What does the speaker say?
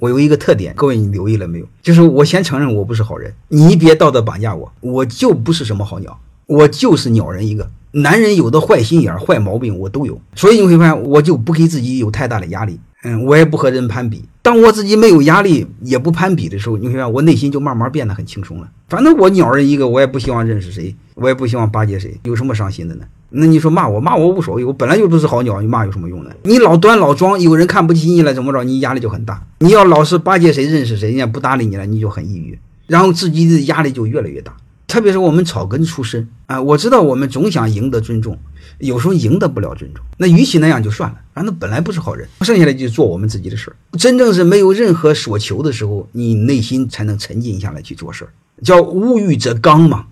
我有一个特点，各位你留意了没有？就是我先承认我不是好人，你别道德绑架我，我就不是什么好鸟，我就是鸟人一个。男人有的坏心眼、坏毛病我都有，所以你会发现我就不给自己有太大的压力。嗯，我也不和人攀比。当我自己没有压力，也不攀比的时候，你会发现我内心就慢慢变得很轻松了。反正我鸟人一个，我也不希望认识谁，我也不希望巴结谁，有什么伤心的呢？那你说骂我骂我无所谓，我本来就不是好鸟，你骂有什么用呢？你老端老装，有人看不起你了，怎么着？你压力就很大。你要老是巴结谁认识谁，人家不搭理你了，你就很抑郁，然后自己的压力就越来越大。特别是我们草根出身啊，我知道我们总想赢得尊重，有时候赢得不了尊重，那与其那样就算了，反正本来不是好人，剩下来就做我们自己的事儿。真正是没有任何所求的时候，你内心才能沉静下来去做事儿，叫无欲则刚嘛。